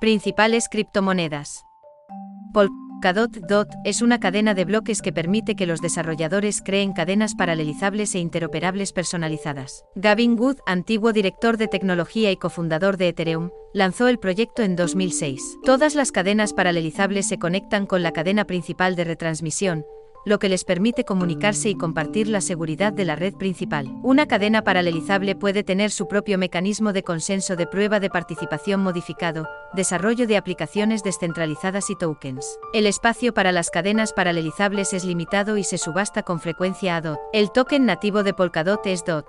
Principales criptomonedas. Polkadot DOT es una cadena de bloques que permite que los desarrolladores creen cadenas paralelizables e interoperables personalizadas. Gavin Wood, antiguo director de tecnología y cofundador de Ethereum, lanzó el proyecto en 2006. Todas las cadenas paralelizables se conectan con la cadena principal de retransmisión, lo que les permite comunicarse y compartir la seguridad de la red principal. Una cadena paralelizable puede tener su propio mecanismo de consenso de prueba de participación modificado, desarrollo de aplicaciones descentralizadas y tokens. El espacio para las cadenas paralelizables es limitado y se subasta con frecuencia a DOT. El token nativo de Polkadot es DOT.